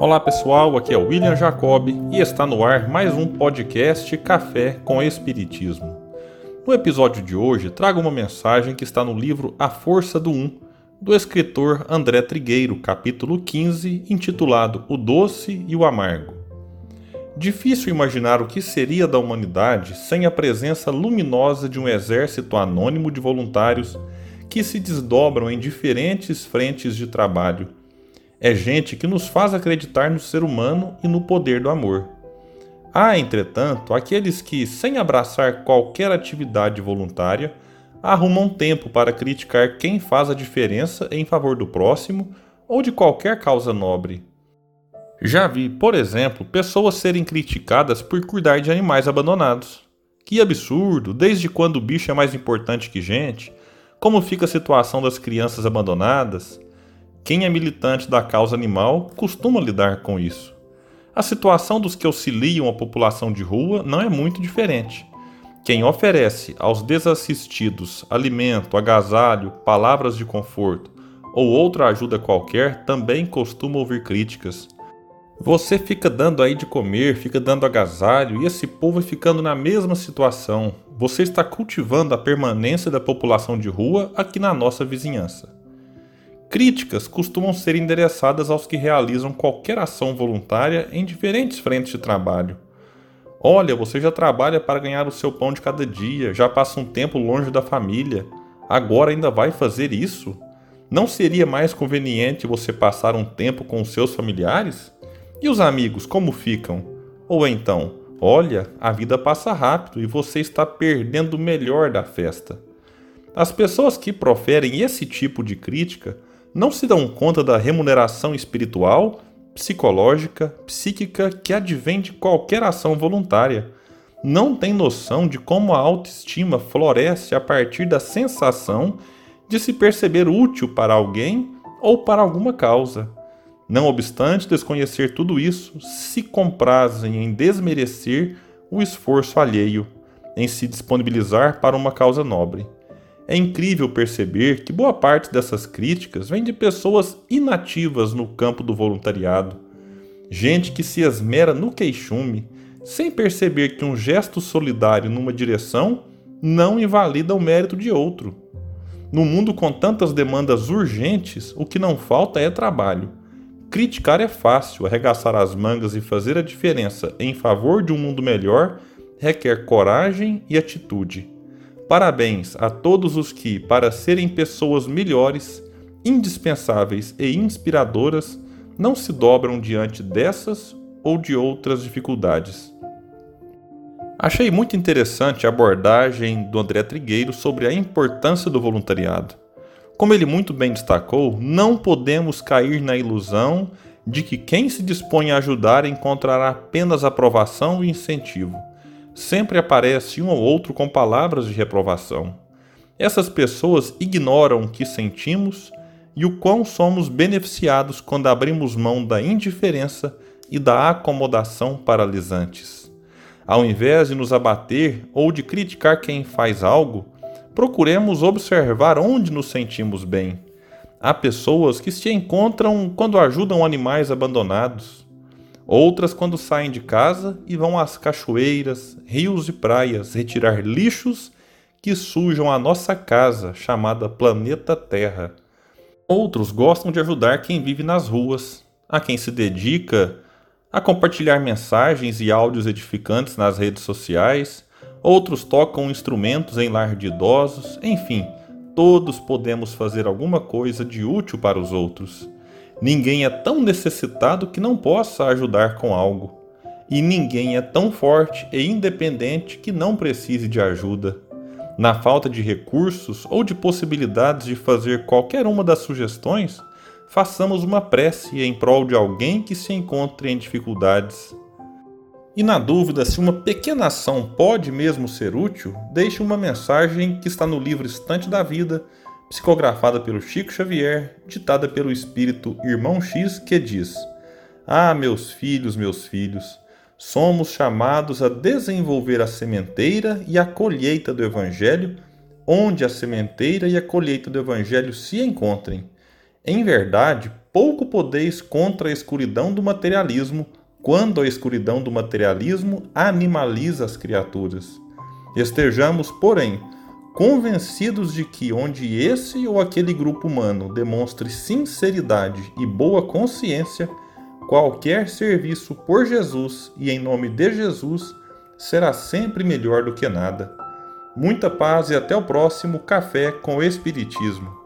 Olá pessoal, aqui é o William Jacob e está no ar mais um podcast Café com Espiritismo. No episódio de hoje, trago uma mensagem que está no livro A Força do Um, do escritor André Trigueiro, capítulo 15, intitulado O Doce e o Amargo. Difícil imaginar o que seria da humanidade sem a presença luminosa de um exército anônimo de voluntários que se desdobram em diferentes frentes de trabalho é gente que nos faz acreditar no ser humano e no poder do amor. Há, entretanto, aqueles que, sem abraçar qualquer atividade voluntária, arrumam tempo para criticar quem faz a diferença em favor do próximo ou de qualquer causa nobre. Já vi, por exemplo, pessoas serem criticadas por cuidar de animais abandonados. Que absurdo! Desde quando o bicho é mais importante que gente? Como fica a situação das crianças abandonadas? Quem é militante da causa animal costuma lidar com isso. A situação dos que auxiliam a população de rua não é muito diferente. Quem oferece aos desassistidos alimento, agasalho, palavras de conforto ou outra ajuda qualquer também costuma ouvir críticas. Você fica dando aí de comer, fica dando agasalho e esse povo é ficando na mesma situação. Você está cultivando a permanência da população de rua aqui na nossa vizinhança. Críticas costumam ser endereçadas aos que realizam qualquer ação voluntária em diferentes frentes de trabalho. Olha, você já trabalha para ganhar o seu pão de cada dia, já passa um tempo longe da família, agora ainda vai fazer isso? Não seria mais conveniente você passar um tempo com os seus familiares? E os amigos, como ficam? Ou então, olha, a vida passa rápido e você está perdendo o melhor da festa. As pessoas que proferem esse tipo de crítica não se dão conta da remuneração espiritual, psicológica, psíquica que advém de qualquer ação voluntária. Não têm noção de como a autoestima floresce a partir da sensação de se perceber útil para alguém ou para alguma causa. Não obstante desconhecer tudo isso, se comprazem em desmerecer o esforço alheio, em se disponibilizar para uma causa nobre. É incrível perceber que boa parte dessas críticas vem de pessoas inativas no campo do voluntariado. Gente que se esmera no queixume, sem perceber que um gesto solidário numa direção não invalida o mérito de outro. No mundo com tantas demandas urgentes, o que não falta é trabalho. Criticar é fácil, arregaçar as mangas e fazer a diferença em favor de um mundo melhor requer coragem e atitude. Parabéns a todos os que, para serem pessoas melhores, indispensáveis e inspiradoras, não se dobram diante dessas ou de outras dificuldades. Achei muito interessante a abordagem do André Trigueiro sobre a importância do voluntariado. Como ele muito bem destacou, não podemos cair na ilusão de que quem se dispõe a ajudar encontrará apenas aprovação e incentivo sempre aparece um ou outro com palavras de reprovação. Essas pessoas ignoram o que sentimos e o quão somos beneficiados quando abrimos mão da indiferença e da acomodação paralisantes. Ao invés de nos abater ou de criticar quem faz algo, procuremos observar onde nos sentimos bem. Há pessoas que se encontram quando ajudam animais abandonados, Outras quando saem de casa e vão às cachoeiras, rios e praias retirar lixos que sujam a nossa casa, chamada planeta Terra. Outros gostam de ajudar quem vive nas ruas, a quem se dedica a compartilhar mensagens e áudios edificantes nas redes sociais, outros tocam instrumentos em lar de idosos, enfim, todos podemos fazer alguma coisa de útil para os outros. Ninguém é tão necessitado que não possa ajudar com algo. E ninguém é tão forte e independente que não precise de ajuda. Na falta de recursos ou de possibilidades de fazer qualquer uma das sugestões, façamos uma prece em prol de alguém que se encontre em dificuldades. E na dúvida se uma pequena ação pode mesmo ser útil, deixe uma mensagem que está no livro Estante da Vida psicografada pelo Chico Xavier, ditada pelo espírito Irmão X, que diz: Ah, meus filhos, meus filhos, somos chamados a desenvolver a sementeira e a colheita do Evangelho, onde a sementeira e a colheita do Evangelho se encontrem. Em verdade, pouco podeis contra a escuridão do materialismo, quando a escuridão do materialismo animaliza as criaturas. Estejamos, porém, convencidos de que onde esse ou aquele grupo humano demonstre sinceridade e boa consciência, qualquer serviço por Jesus e em nome de Jesus será sempre melhor do que nada. Muita paz e até o próximo Café com Espiritismo.